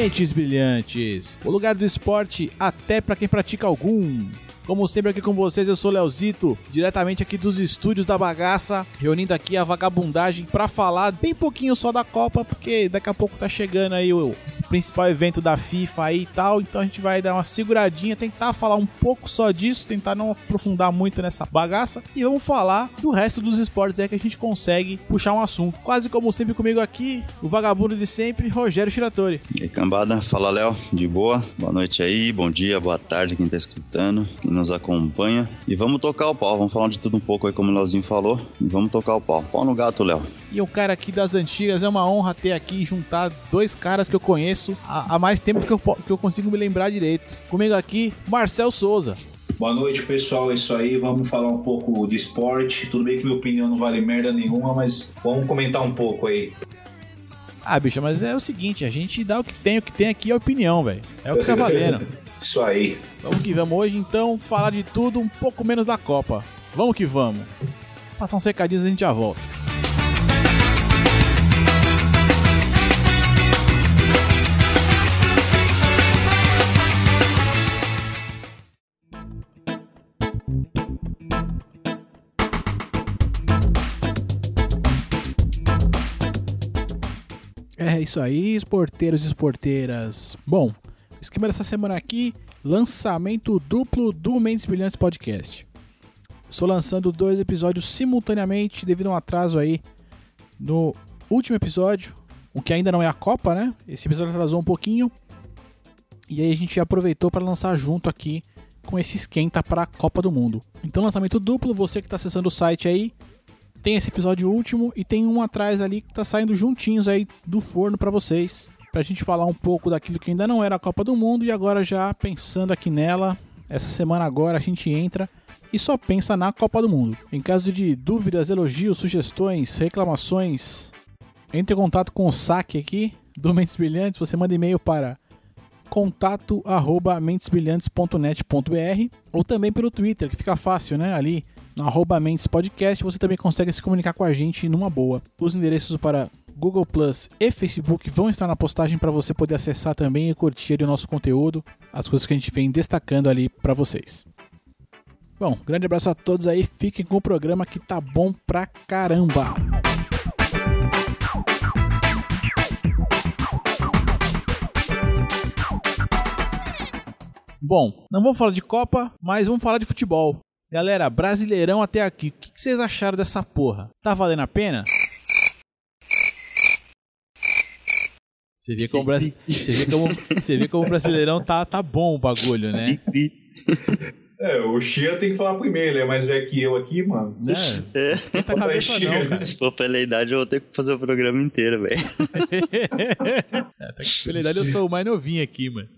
Mentes Brilhantes, o lugar do esporte até para quem pratica algum. Como sempre aqui com vocês, eu sou Leozito, diretamente aqui dos estúdios da bagaça, reunindo aqui a vagabundagem para falar bem pouquinho só da Copa, porque daqui a pouco tá chegando aí o principal evento da FIFA aí e tal, então a gente vai dar uma seguradinha, tentar falar um pouco só disso, tentar não aprofundar muito nessa bagaça e vamos falar do resto dos esportes aí que a gente consegue puxar um assunto. Quase como sempre comigo aqui, o vagabundo de sempre, Rogério Shiratori. E aí, cambada, fala Léo, de boa, boa noite aí, bom dia, boa tarde quem tá escutando, quem nos acompanha e vamos tocar o pau, vamos falar de tudo um pouco aí como o Leozinho falou e vamos tocar o pau. Pau no gato, Léo. E o cara aqui das antigas, é uma honra ter aqui juntar dois caras que eu conheço há, há mais tempo que eu, que eu consigo me lembrar direito. Comigo aqui, Marcel Souza. Boa noite, pessoal. É isso aí. Vamos falar um pouco de esporte. Tudo bem que minha opinião não vale merda nenhuma, mas vamos comentar um pouco aí. Ah, bicho, mas é o seguinte, a gente dá o que tem, o que tem aqui é opinião, velho. É o que tá valendo. isso aí. Vamos que vamos hoje, então, falar de tudo, um pouco menos da Copa. Vamos que vamos. Passar uns recadinhos e a gente já volta. É isso aí, esporteiros e esporteiras. Bom, esquema dessa semana aqui, lançamento duplo do Mentes Brilhantes Podcast. Estou lançando dois episódios simultaneamente devido a um atraso aí no último episódio, o que ainda não é a Copa, né? Esse episódio atrasou um pouquinho. E aí a gente aproveitou para lançar junto aqui com esse esquenta para a Copa do Mundo. Então lançamento duplo, você que está acessando o site aí, tem esse episódio último e tem um atrás ali que tá saindo juntinhos aí do forno para vocês, pra gente falar um pouco daquilo que ainda não era a Copa do Mundo e agora já pensando aqui nela, essa semana agora a gente entra e só pensa na Copa do Mundo. Em caso de dúvidas, elogios, sugestões, reclamações, entre em contato com o saque aqui do Mentes Brilhantes, você manda e-mail para contato@mentesbrilhantes.net.br ou também pelo Twitter, que fica fácil, né? Ali arroba Mentes Podcast, você também consegue se comunicar com a gente numa boa. Os endereços para Google Plus e Facebook vão estar na postagem para você poder acessar também e curtir o nosso conteúdo, as coisas que a gente vem destacando ali para vocês. Bom, grande abraço a todos aí, fiquem com o programa que tá bom pra caramba. Bom, não vamos falar de Copa, mas vamos falar de futebol. Galera, Brasileirão até aqui. O que vocês acharam dessa porra? Tá valendo a pena? Você vê como, você vê como, você vê como o Brasileirão tá, tá bom o bagulho, né? É, o Chia tem que falar primeiro, ele é mais velho que eu aqui, mano. É. é. Tá cabeça não, cara. Se for pela idade, eu vou ter que fazer o programa inteiro, velho. é, tá pela idade eu sou o mais novinho aqui, mano.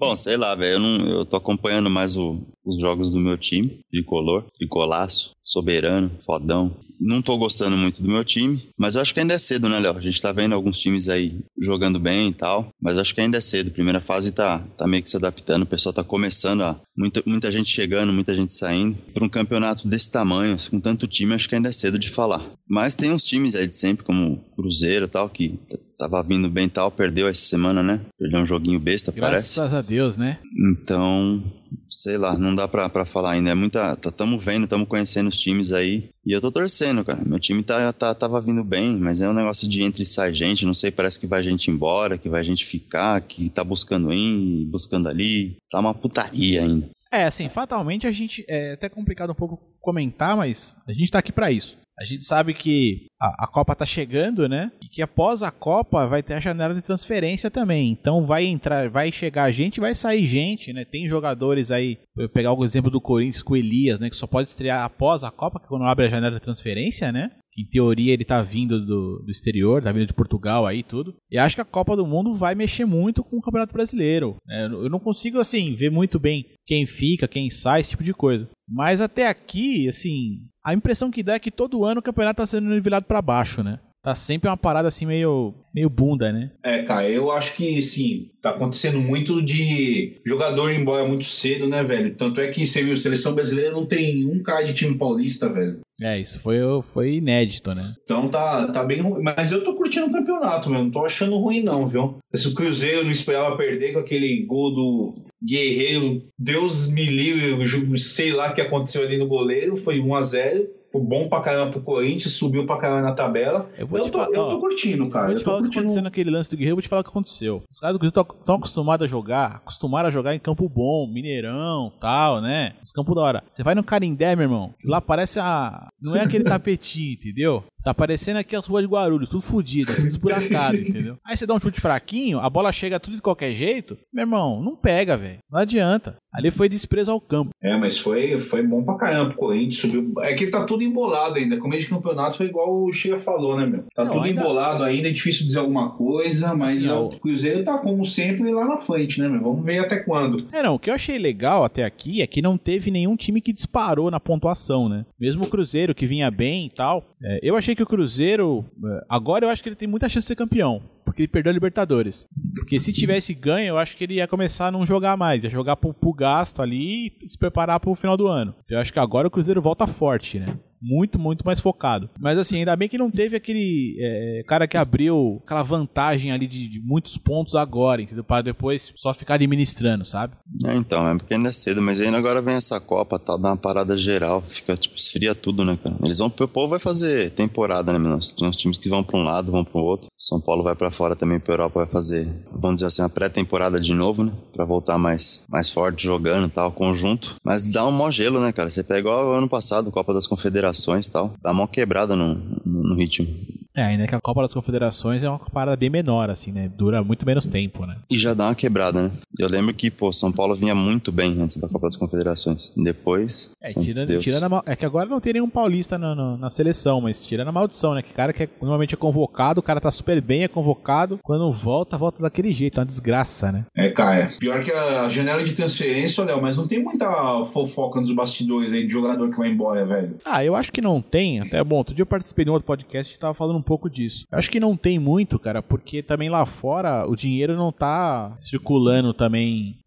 Bom, sei lá, velho. Eu, não, eu tô acompanhando mais o, os jogos do meu time. Tricolor, tricolaço, soberano, fodão. Não tô gostando muito do meu time, mas eu acho que ainda é cedo, né, Léo? A gente tá vendo alguns times aí jogando bem e tal, mas acho que ainda é cedo. Primeira fase tá, tá meio que se adaptando, o pessoal tá começando a. Muita, muita gente chegando, muita gente saindo. Pra um campeonato desse tamanho, com tanto time, acho que ainda é cedo de falar. Mas tem uns times aí de sempre, como Cruzeiro e tal, que tava vindo bem tal, perdeu essa semana, né? Perdeu um joguinho besta, Graças parece. Graças a Deus, né? Então, sei lá, não dá pra, pra falar ainda. É muita. Tá, tamo vendo, tamo conhecendo os times aí. E eu tô torcendo, cara. Meu time tá, tá, tava vindo bem, mas é um negócio de entre e sai gente. Não sei, parece que vai gente embora, que vai gente ficar, que tá buscando ir, buscando ali. Tá uma putaria ainda. É, assim, fatalmente a gente. É até complicado um pouco comentar, mas a gente tá aqui para isso. A gente sabe que a, a, Copa tá chegando, né? E que após a Copa vai ter a janela de transferência também. Então vai entrar, vai chegar gente, vai sair gente, né? Tem jogadores aí, eu pegar o exemplo do Corinthians com o Elias, né? Que só pode estrear após a Copa, que é quando abre a janela de transferência, né? em teoria ele tá vindo do, do exterior, tá vindo de Portugal aí tudo. E acho que a Copa do Mundo vai mexer muito com o Campeonato Brasileiro. É, eu não consigo, assim, ver muito bem quem fica, quem sai, esse tipo de coisa. Mas até aqui, assim, a impressão que dá é que todo ano o campeonato tá sendo nivelado para baixo, né? Tá sempre uma parada assim meio, meio bunda, né? É, cara, eu acho que sim, tá acontecendo muito de jogador ir embora muito cedo, né, velho? Tanto é que você viu, a seleção brasileira não tem um cara de time paulista, velho. É, isso foi, foi inédito, né? Então tá, tá bem ruim. Mas eu tô curtindo o campeonato, meu. Não tô achando ruim, não, viu? Esse o Cruzeiro não esperava perder com aquele gol do Guerreiro. Deus me livre, sei lá o que aconteceu ali no goleiro. Foi 1 a 0 bom pra caramba pro Corinthians, subiu pra caramba na tabela. Eu, eu, tô, falar, eu tô curtindo, cara. Vou te eu falar o que aconteceu naquele lance do Guerreiro, vou te falar o que aconteceu. Os caras do Cruzeiro estão acostumados a jogar, acostumaram a jogar em campo bom, Mineirão, tal, né? Os campos da hora. Você vai no Carindé, meu irmão, lá parece a... Não é aquele tapetinho, entendeu? Tá parecendo aqui as ruas de Guarulhos, tudo fodido, tudo esburacado, entendeu? Aí você dá um chute fraquinho, a bola chega tudo de qualquer jeito, meu irmão, não pega, velho. Não adianta. Ali foi desprezo ao campo. É, mas foi, foi bom pra caramba. O Corinthians subiu. É que tá tudo embolado ainda. Começo de campeonato foi igual o Chia falou, né, meu? Tá não, tudo ainda... embolado ainda, é difícil dizer alguma coisa, mas assim, o Cruzeiro tá, como sempre, lá na frente, né, meu? Vamos ver até quando. É, não. O que eu achei legal até aqui é que não teve nenhum time que disparou na pontuação, né? Mesmo o Cruzeiro, que vinha bem e tal. É, eu achei que o Cruzeiro. É, agora eu acho que ele tem muita chance de ser campeão porque ele perdeu a Libertadores. Porque se tivesse ganho, eu acho que ele ia começar a não jogar mais, ia jogar pro, pro gasto ali e se preparar pro final do ano. Então, eu acho que agora o Cruzeiro volta forte, né? Muito, muito mais focado. Mas assim, ainda bem que não teve aquele é, cara que abriu aquela vantagem ali de, de, muitos pontos agora, entendeu? Para depois só ficar administrando, sabe? É, então, é porque ainda é cedo, mas ainda agora vem essa Copa, tal, dá uma parada geral, fica, tipo, esfria tudo, né, cara? Eles vão, o povo vai fazer temporada, né, meu? Tem uns times que vão para um lado, vão para o outro. São Paulo vai para fora também, pra Europa vai fazer, vamos dizer assim, uma pré-temporada de novo, né? Pra voltar mais, mais forte jogando e tal, conjunto. Mas dá um mó gelo, né, cara? Você pega igual ano passado, Copa das Confederações confederações e tal. Dá uma quebrada no, no, no ritmo. É, ainda que a Copa das Confederações é uma parada bem menor, assim, né? Dura muito menos tempo, né? E já dá uma quebrada, né? Eu lembro que, pô, São Paulo vinha muito bem antes da Copa das Confederações. Depois. É, tirando, tirando a, é que agora não tem nenhum paulista na, na, na, seleção, mas tirando a maldição, né? Que cara que é, normalmente é convocado, o cara tá super bem, é convocado. Quando volta, volta daquele jeito, é uma desgraça, né? É, cara. Pior que a janela de transferência, Léo, mas não tem muita fofoca nos bastidores aí de jogador que vai embora, velho. Ah, eu acho que não tem. Até bom, outro dia eu participei de um outro podcast que tava falando um pouco disso. Eu acho que não tem muito, cara, porque também lá fora o dinheiro não tá circulando também.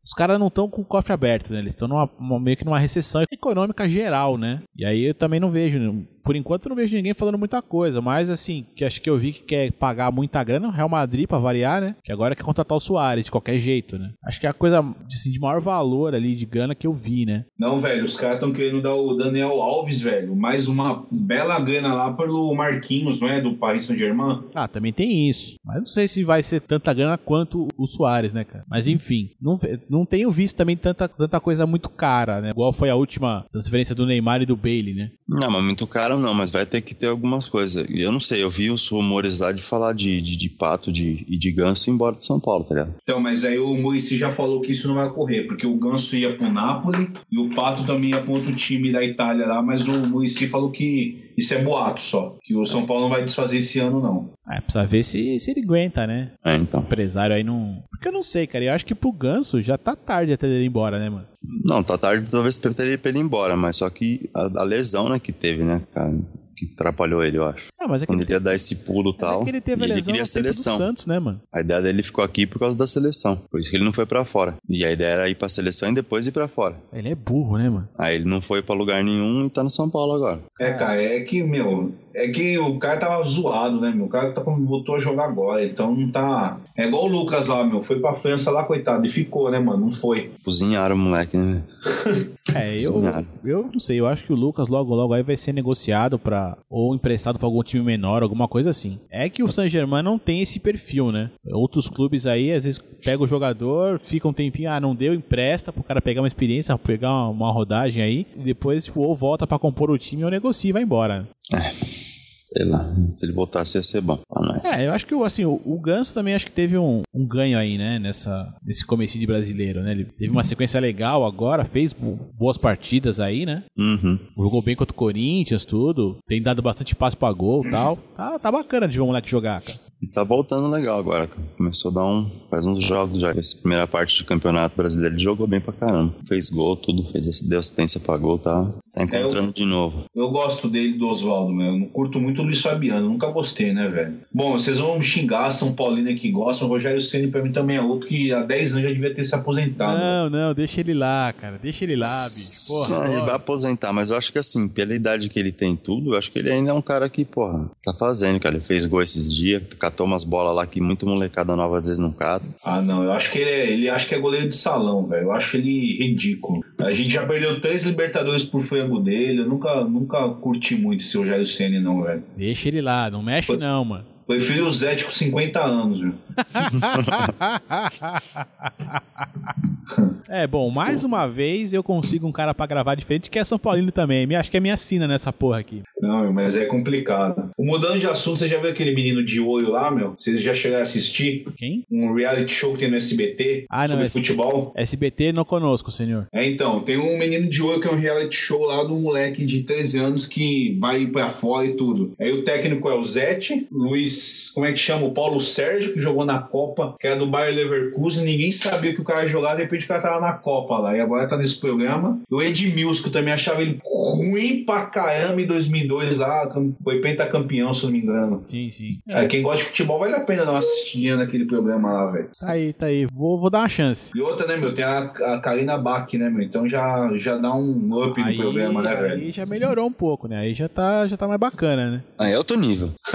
Os caras não estão com o cofre aberto, né? Eles estão meio que numa recessão econômica geral, né? E aí eu também não vejo por enquanto não vejo ninguém falando muita coisa, mas assim, que acho que eu vi que quer pagar muita grana, o Real Madrid pra variar, né? Que agora quer contratar o Soares de qualquer jeito, né? Acho que é a coisa assim, de maior valor ali de grana que eu vi, né? Não, velho, os caras estão querendo dar o Daniel Alves, velho, mais uma bela grana lá pelo Marquinhos, não é? Do Paris Saint-Germain. Ah, também tem isso. Mas não sei se vai ser tanta grana quanto o Soares, né, cara? Mas enfim, não, não tenho visto também tanta, tanta coisa muito cara, né? Igual foi a última transferência do Neymar e do Bailey, né? Não, mas muito não, mas vai ter que ter algumas coisas. Eu não sei, eu vi os rumores lá de falar de, de, de pato de, e de ganso embora de São Paulo, tá ligado? Então, mas aí o Murici já falou que isso não vai ocorrer, porque o ganso ia pro Napoli e o pato também ia pro outro time da Itália lá, mas o Murici falou que isso é boato só. Que o São Paulo não vai desfazer esse ano, não. É, precisa ver se, se ele aguenta, né? É, então. O empresário aí não. Porque eu não sei, cara. Eu acho que pro Ganso já tá tarde até ele ir embora, né, mano? Não, tá tarde talvez pra ele ir embora, mas só que a, a lesão, né, que teve, né, cara? que atrapalhou ele, eu acho. Ah, mas é Quando ele, ia dar esse pulo e tal. É que ele teve a ele queria a seleção. Santos, né, mano? A ideia dele ficou aqui por causa da seleção. Por isso que ele não foi para fora. E a ideia era ir pra seleção e depois ir para fora. Ele é burro, né, mano? Aí ele não foi para lugar nenhum e tá no São Paulo agora. É, cara, é que, meu, é que o cara tava zoado, né, meu? O cara tá, voltou a jogar agora, então não tá. É igual o Lucas lá, meu. Foi pra França lá, coitado, e ficou, né, mano? Não foi. Cozinharam o moleque, né? é, eu, eu não sei, eu acho que o Lucas logo, logo aí vai ser negociado pra. ou emprestado pra algum time menor, alguma coisa assim. É que o Saint-Germain não tem esse perfil, né? Outros clubes aí, às vezes, pega o jogador, fica um tempinho, ah, não deu, empresta pro cara pegar uma experiência, pegar uma, rodagem aí, e depois ou volta pra compor o time ou negocia e vai embora. É. Sei lá, se ele voltasse ia ser bom. nós. É, eu acho que assim, o, o Ganso também acho que teve um, um ganho aí, né, nessa, nesse começo de brasileiro, né? Ele teve uma sequência legal agora, fez boas partidas aí, né? Uhum. Jogou bem contra o Corinthians, tudo. Tem dado bastante passo pra gol e tal. Tá, tá bacana de ver o moleque jogar, cara. Tá voltando legal agora, cara. Começou a dar um. Faz uns jogos já. Essa primeira parte do campeonato brasileiro ele jogou bem pra caramba. Fez gol, tudo. Fez deu assistência pra gol, tá, tá encontrando É, eu- de novo. Eu gosto dele, do Oswaldo, meu. Eu não curto muito o Luiz Fabiano, nunca gostei, né, velho? Bom, vocês vão me xingar, São Paulino que gostam, o Rogério Ceni pra mim também é outro que há 10 anos já devia ter se aposentado. Não, não, deixa ele lá, cara. Deixa ele lá, bicho. Porra. Ah, ele vai aposentar, mas eu acho que assim, pela idade que ele tem tudo, eu acho que ele ainda é um cara que, porra, tá fazendo, cara. Ele fez gol esses dias, catou umas bolas lá que muito molecada nova às vezes não cata. Ah, não, eu acho que ele, é, ele acha que é goleiro de salão, velho. Eu acho ele ridículo. A gente já perdeu três Libertadores por frango dele. Eu nunca, nunca curti muito esse Rogério Ceni não, velho. Deixa ele lá, não mexe não, mano. Prefiro o Zete com 50 anos, viu? é, bom, mais uma vez eu consigo um cara pra gravar diferente que é São Paulino também. Me- Acho que é minha sina nessa porra aqui. Não, mas é complicado. O Mudando de assunto, você já viu aquele menino de olho lá, meu? Vocês já chegaram a assistir? Quem? Um reality show que tem no SBT Ah, não, sobre esse- futebol? SBT não conosco, senhor. É, então, tem um menino de olho que é um reality show lá do moleque de 13 anos que vai pra fora e tudo. Aí o técnico é o Zete, Luiz, como é que chama? O Paulo Sérgio, que jogou na Copa, que era do Bayer Leverkusen, ninguém sabia que o cara ia jogar, de repente o cara tava na Copa lá, e agora tá nesse programa. O Edmilson, que eu também achava ele ruim pra caramba em 2002 lá, foi pentacampeão, se eu não me engano. Sim, sim. É, quem gosta de futebol vale a pena dar uma assistidinha naquele programa lá, velho. Tá aí, tá aí. Vou, vou dar uma chance. E outra, né, meu? Tem a, a Karina Bach, né, meu? Então já, já dá um up no Aí, programa, né, velho? aí já melhorou um pouco, né? Aí já tá, já tá mais bacana, né? Aí é outro nível.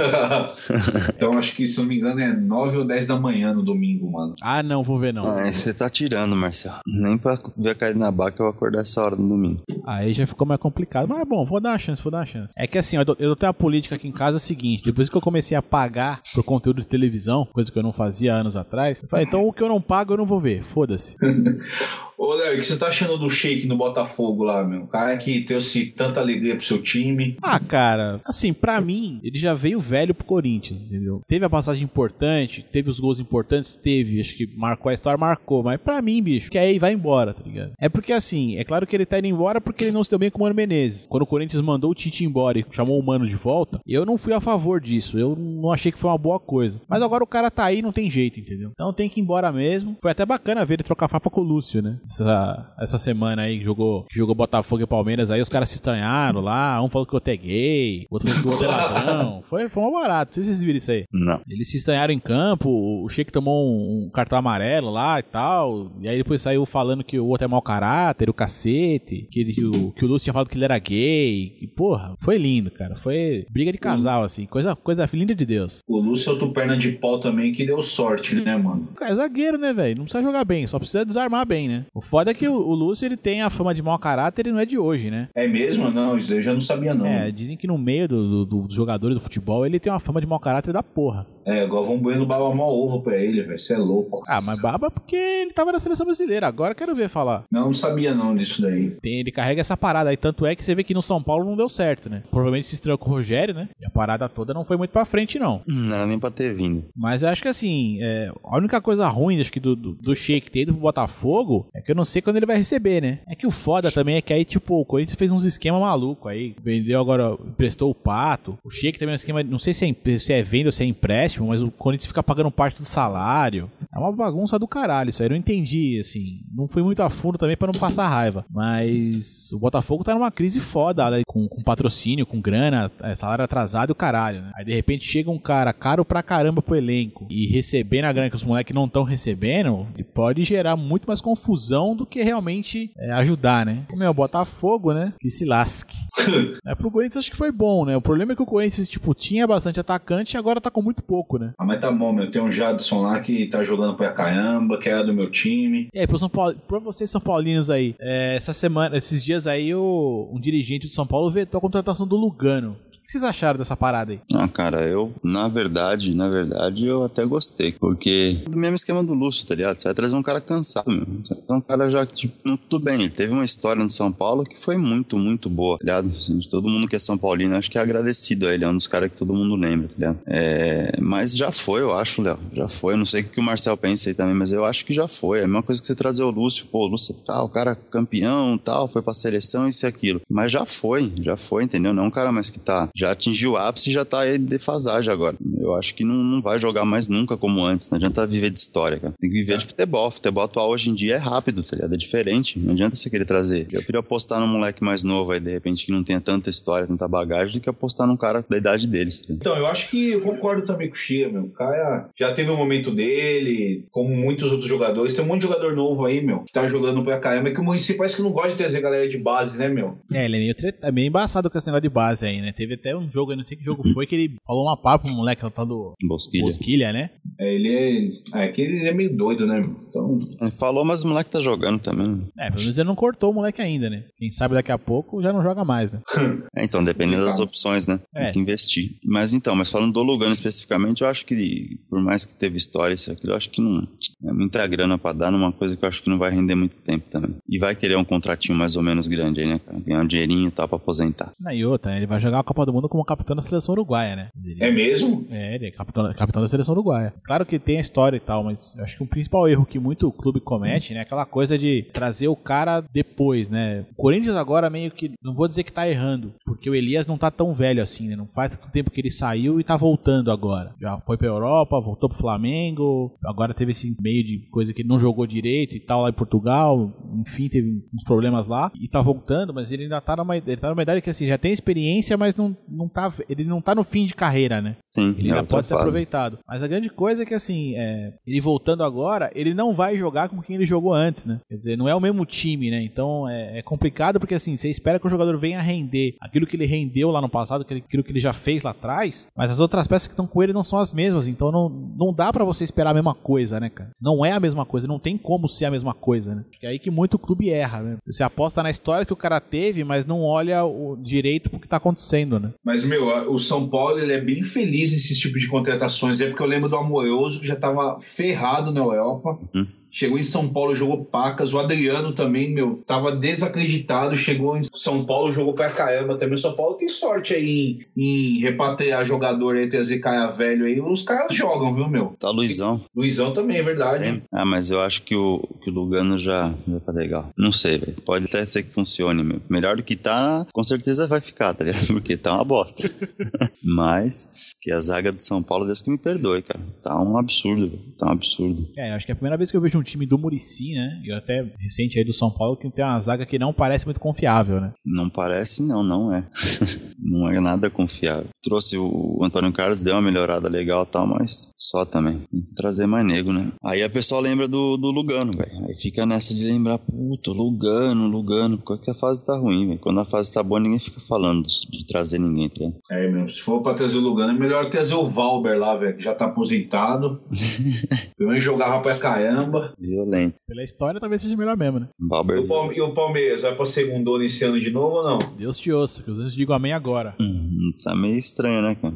então acho que, se eu não me engano, é 9 ou 10 da manhã no domingo, mano. Ah, não, vou ver não. Ah, você tá tirando, Marcelo. Nem pra ver a Karina Baca eu vou acordar essa hora no domingo. Aí já ficou mais complicado. Mas é bom, vou dar uma chance, vou dar uma chance. É que assim, ó, eu tenho uma política aqui em casa é a seguinte: depois que eu comecei a pagar por conteúdo de televisão, coisa que eu não fazia anos atrás, eu falei, então o que eu não pago eu não vou ver, foda-se. Ô, Léo, o que você tá achando do Shake no Botafogo lá, meu? O cara que trouxe tanta alegria pro seu time. Ah, cara, assim, pra mim, ele já veio velho pro Corinthians, entendeu? Teve a passagem importante, teve os gols importantes, teve, acho que marcou a história, marcou, mas pra mim, bicho, que aí vai embora, tá ligado? É porque assim, é claro que ele tá indo embora porque ele não se deu bem com o Mano Menezes. Quando o Corinthians mandou o Tite embora e chamou o Mano de volta, eu não fui a favor disso, eu não achei que foi uma boa coisa. Mas agora o cara tá aí, não tem jeito, entendeu? Então tem que ir embora mesmo. Foi até bacana ver ele trocar papo com o Lúcio, né? Essa, essa semana aí que jogou, que jogou Botafogo e Palmeiras, aí os caras se estranharam lá, um falou que o outro é gay, o outro falou que o outro é ladrão. Foi, foi um barato, não sei se vocês viram isso aí. Não. Eles se estranharam em campo, o Sheik tomou um, um cartão amarelo lá e tal, e aí depois saiu falando que o outro é mau caráter, o cacete, que, ele, que, o, que o Lúcio tinha falado que ele era gay, e porra, foi lindo, cara, foi briga de casal, assim, coisa, coisa linda de Deus. O Lúcio é outro perna de pau também que deu sorte, né, mano? É zagueiro, né, velho? Não precisa jogar bem, só precisa desarmar bem, né? O foda é que o, o Lúcio, ele tem a fama de mau caráter e não é de hoje, né? É mesmo? Não, isso daí eu já não sabia, não. É, dizem que no meio do, do- dos jogadores do futebol, ele tem uma fama de mau caráter da porra. É, Galvão Bueno baba mó ovo pra ele, velho. Você é louco. Ah, mas baba porque ele tava na seleção brasileira, agora eu quero ver falar. Não, não sabia não disso daí. Tem- ele carrega essa parada aí, tanto é que você vê que no São Paulo não deu certo, né? Provavelmente se estreou com o Rogério, né? E a parada toda não foi muito pra frente, não. Não era nem pra ter vindo. Mas eu acho que assim, é, a única coisa ruim, acho que do, do, do Sheik ter ido pro Botafogo é que eu não sei quando ele vai receber, né? É que o foda também é que aí, tipo, o Corinthians fez uns esquemas malucos aí. Vendeu agora, emprestou o Pato. O Sheik também é um esquema, não sei se é, se é venda ou se é empréstimo, mas o Corinthians fica pagando parte do salário. É uma bagunça do caralho isso aí. Eu não entendi, assim. Não fui muito a fundo também pra não passar raiva. Mas o Botafogo tá numa crise foda, né? com, com patrocínio, com grana, é, salário atrasado e o caralho, né? Aí de repente chega um cara caro pra caramba pro elenco e recebendo a grana que os moleques não estão recebendo, e pode gerar muito mais confusão do que realmente é, ajudar, né? Como é o Botafogo, né? Que se lasque. é, pro Corinthians acho que foi bom, né? O problema é que o Corinthians, tipo, tinha bastante atacante e agora tá com muito pouco, né? Ah, mas tá bom, meu. Tem um Jadson lá que tá jogando pra caramba, que era do meu time. E aí, pro São Paulo, pra vocês São Paulinos aí, é, essa semana, esses dias aí, o, um dirigente do São Paulo vetou a contratação do Lugano. Que vocês acharam dessa parada aí? Ah, cara, eu, na verdade, na verdade, eu até gostei. Porque do mesmo esquema do Lúcio, tá ligado? Você vai trazer um cara cansado, meu. Você vai trazer um cara já, tipo, tudo bem. Ele teve uma história no São Paulo que foi muito, muito boa, tá ligado? Assim, todo mundo que é São Paulino, acho que é agradecido a ele. É um dos caras que todo mundo lembra, tá ligado? É, mas já foi, eu acho, Léo. Já foi. Eu não sei o que o Marcel pensa aí também, mas eu acho que já foi. É a mesma coisa que você trazer o Lúcio. Pô, o Lúcio, tá, o cara campeão, tal, foi pra seleção, isso e aquilo. Mas já foi, já foi, entendeu? Não é um cara mais que tá, já atingiu o ápice e já tá aí defasagem agora. Eu acho que não, não vai jogar mais nunca como antes. Não adianta viver de história, cara. Tem que viver de futebol. Futebol atual hoje em dia é rápido, tá ligado? É diferente. Não adianta você querer trazer. Eu queria apostar num moleque mais novo aí, de repente, que não tenha tanta história, tanta bagagem, do que apostar num cara da idade deles. Tá então, eu acho que eu concordo também com o Chia, meu. O cara já teve um momento dele, como muitos outros jogadores. Tem um monte de jogador novo aí, meu, que tá jogando pra caramba, que o município parece que não gosta de trazer galera de base, né, meu? É, ele é meio, é meio embaçado com esse negócio de base aí, né? Teve até um jogo, eu não sei que jogo foi, que ele falou uma pá pro moleque, o tal do Bosquilha. Bosquilha, né? É, ele é. É que ele é meio doido, né? Então. Ele falou, mas o moleque tá jogando também. É, pelo menos ele não cortou o moleque ainda, né? Quem sabe daqui a pouco já não joga mais, né? É, então, dependendo das opções, né? É. Tem que investir. Mas então, mas falando do Lugano especificamente, eu acho que, por mais que teve história isso aqui, eu acho que não. É muita grana pra dar numa coisa que eu acho que não vai render muito tempo também. E vai querer um contratinho mais ou menos grande aí, né, cara? Ganhar um dinheirinho e tal pra aposentar. Na outra, né? ele vai jogar a Copa do Mundo como capitão da seleção uruguaia, né? Ele- É mesmo? É, ele é capitão, capitão da seleção uruguaia. Claro que tem a história e tal, mas eu acho que o principal erro que muito clube comete, né, é aquela coisa de trazer o cara depois, né? O Corinthians agora meio que, não vou dizer que tá errando, porque o Elias não tá tão velho assim, né? Não faz tanto tempo que ele saiu e tá voltando agora. Já foi pra Europa, voltou pro Flamengo, agora teve esse meio de coisa que ele não jogou direito e tal lá em Portugal, enfim, teve uns problemas lá e tá voltando, mas ele ainda tá numa, ele tá numa idade que assim, já tem experiência, mas não, não tá, ele não tá no fim de carreira, né? Sim, Ele é ainda pode ser aproveitado. Mas a grande coisa é que, assim, é, ele voltando agora, ele não vai jogar com quem ele jogou antes, né? Quer dizer, não é o mesmo time, né? Então é, é complicado porque, assim, você espera que o jogador venha render aquilo que ele rendeu lá no passado, aquilo que ele já fez lá atrás, mas as outras peças que estão com ele não são as mesmas. Então não, não dá pra você esperar a mesma coisa, né, cara? Não é a mesma coisa, não tem como ser a mesma coisa, né? É aí que muito clube erra, né? Você aposta na história que o cara teve, mas não olha o direito pro que tá acontecendo, né? Mas, meu, o São Paulo ele é bem feliz nesse tipo de contratações. É porque eu lembro do Amoroso, que já tava ferrado na Europa. Uhum. Chegou em São Paulo, jogou pacas. O Adriano também, meu, tava desacreditado. Chegou em São Paulo, jogou pra caramba também. O São Paulo tem sorte aí em, em repatriar jogador aí, trazer velho aí. Os caras jogam, viu, meu? Tá Luizão. Luizão também, é verdade. É. Ah, mas eu acho que o, que o Lugano já, já tá legal. Não sei, velho. Pode até ser que funcione, meu. Melhor do que tá, com certeza vai ficar, tá ligado? Porque tá uma bosta. mas, que a zaga do São Paulo, Deus que me perdoe, cara. Tá um absurdo, velho. Tá um absurdo. É, acho que é a primeira vez que eu vejo um time do Murici, né? E até recente aí do São Paulo, que tem uma zaga que não parece muito confiável, né? Não parece, não, não é. não é nada confiável. Trouxe o Antônio Carlos, deu uma melhorada legal e tal, mas só também. Tem que trazer mais nego, né? Aí a pessoa lembra do, do Lugano, velho. Aí fica nessa de lembrar, puta, Lugano, Lugano, porque a fase tá ruim, velho. Quando a fase tá boa, ninguém fica falando de trazer ninguém, tá ligado? É, meu, se for pra trazer o Lugano, é melhor trazer o Valber lá, velho, que já tá aposentado. Pelo menos jogava pra caramba. Violento. Pela história, talvez seja melhor mesmo, né? E Valber. o, Palme- e o Palmeiras, vai pra segundona esse ano de novo ou não? Deus te ouça, que os anjos digam amém agora. Hum, tá meio estranho, né, cara?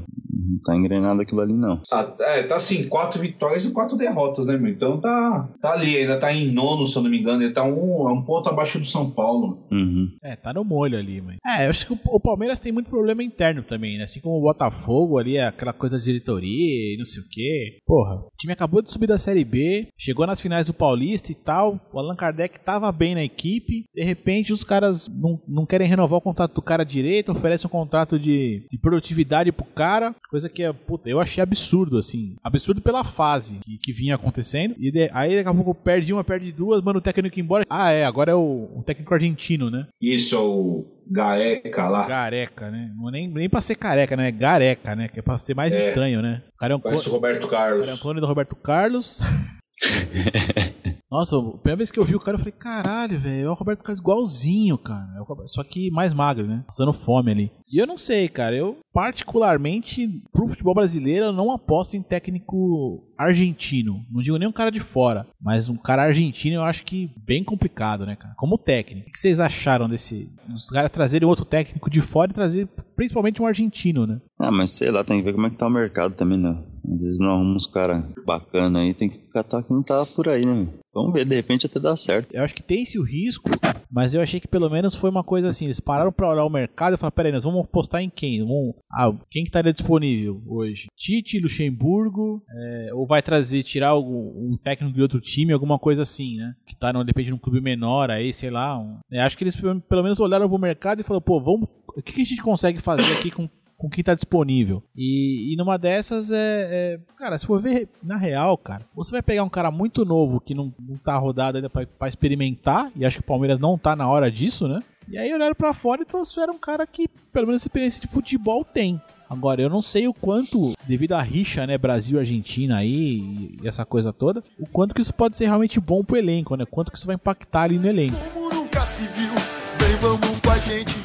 Não tá engrenado aquilo ali, não. Tá, é, tá assim, quatro vitórias e quatro derrotas, né, meu? Então tá, tá ali, ainda tá em nono, se eu não me engano. Ele tá um, um ponto abaixo do São Paulo. Uhum. É, tá no molho ali, mas. É, eu acho que o, o Palmeiras tem muito problema interno também, né? Assim como o Botafogo ali, aquela coisa da diretoria e não sei o quê. Porra, o time acabou de subir da Série B, chegou nas finais do Paulista e tal. O Allan Kardec tava bem na equipe. De repente, os caras não, não querem renovar o contrato do cara direito, oferecem um contrato de, de produtividade pro cara. Coisa que é, puta, eu achei absurdo, assim. Absurdo pela fase que, que vinha acontecendo. E de- aí daqui a pouco perde uma, perde duas, manda o técnico embora. Ah, é, agora é o, o técnico argentino, né? Isso é o Gaeca lá. Gareca, né? Não é nem, nem pra ser careca, né? É gareca, né? Que é pra ser mais É. estranho, né? O cara é um, Parece o clone, Roberto o cara é um Carlos. clone do Roberto Carlos. Nossa, a primeira vez que eu vi o cara, eu falei, caralho, velho, é o Roberto Carlos igualzinho, cara. É Só que mais magro, né? Passando fome ali. E eu não sei, cara, eu particularmente, pro futebol brasileiro, eu não aposto em técnico argentino. Não digo nem um cara de fora, mas um cara argentino eu acho que bem complicado, né, cara? Como técnico. O que vocês acharam desse. Os caras trazerem outro técnico de fora e trazer principalmente um argentino, né? Ah, mas sei lá, tem que ver como é que tá o mercado também, né? Às vezes não arruma uns caras bacana aí, tem que catar quem tá por aí, né? Vamos ver, de repente até dá certo. Eu acho que tem esse o risco, mas eu achei que pelo menos foi uma coisa assim, eles pararam pra olhar o mercado e falaram, peraí, nós vamos postar em quem? Vamos... Ah, quem que estaria disponível hoje? Tite, Luxemburgo, é, ou vai trazer, tirar um técnico de outro time, alguma coisa assim, né? Que tá, de repente, num clube menor aí, sei lá. Um... É, acho que eles pelo menos olharam pro mercado e falaram, pô, vamos... O que, que a gente consegue fazer aqui com com quem tá disponível. E, e numa dessas é, é, Cara, se for ver na real, cara, você vai pegar um cara muito novo que não, não tá rodado ainda pra, pra experimentar, e acho que o Palmeiras não tá na hora disso, né? E aí olharam para fora e trouxeram um cara que, pelo menos, experiência de futebol tem. Agora, eu não sei o quanto, devido à rixa, né, Brasil-Argentina aí e essa coisa toda, o quanto que isso pode ser realmente bom pro elenco, né? Quanto que isso vai impactar ali no elenco. Como nunca se viu, vem vamos com a gente,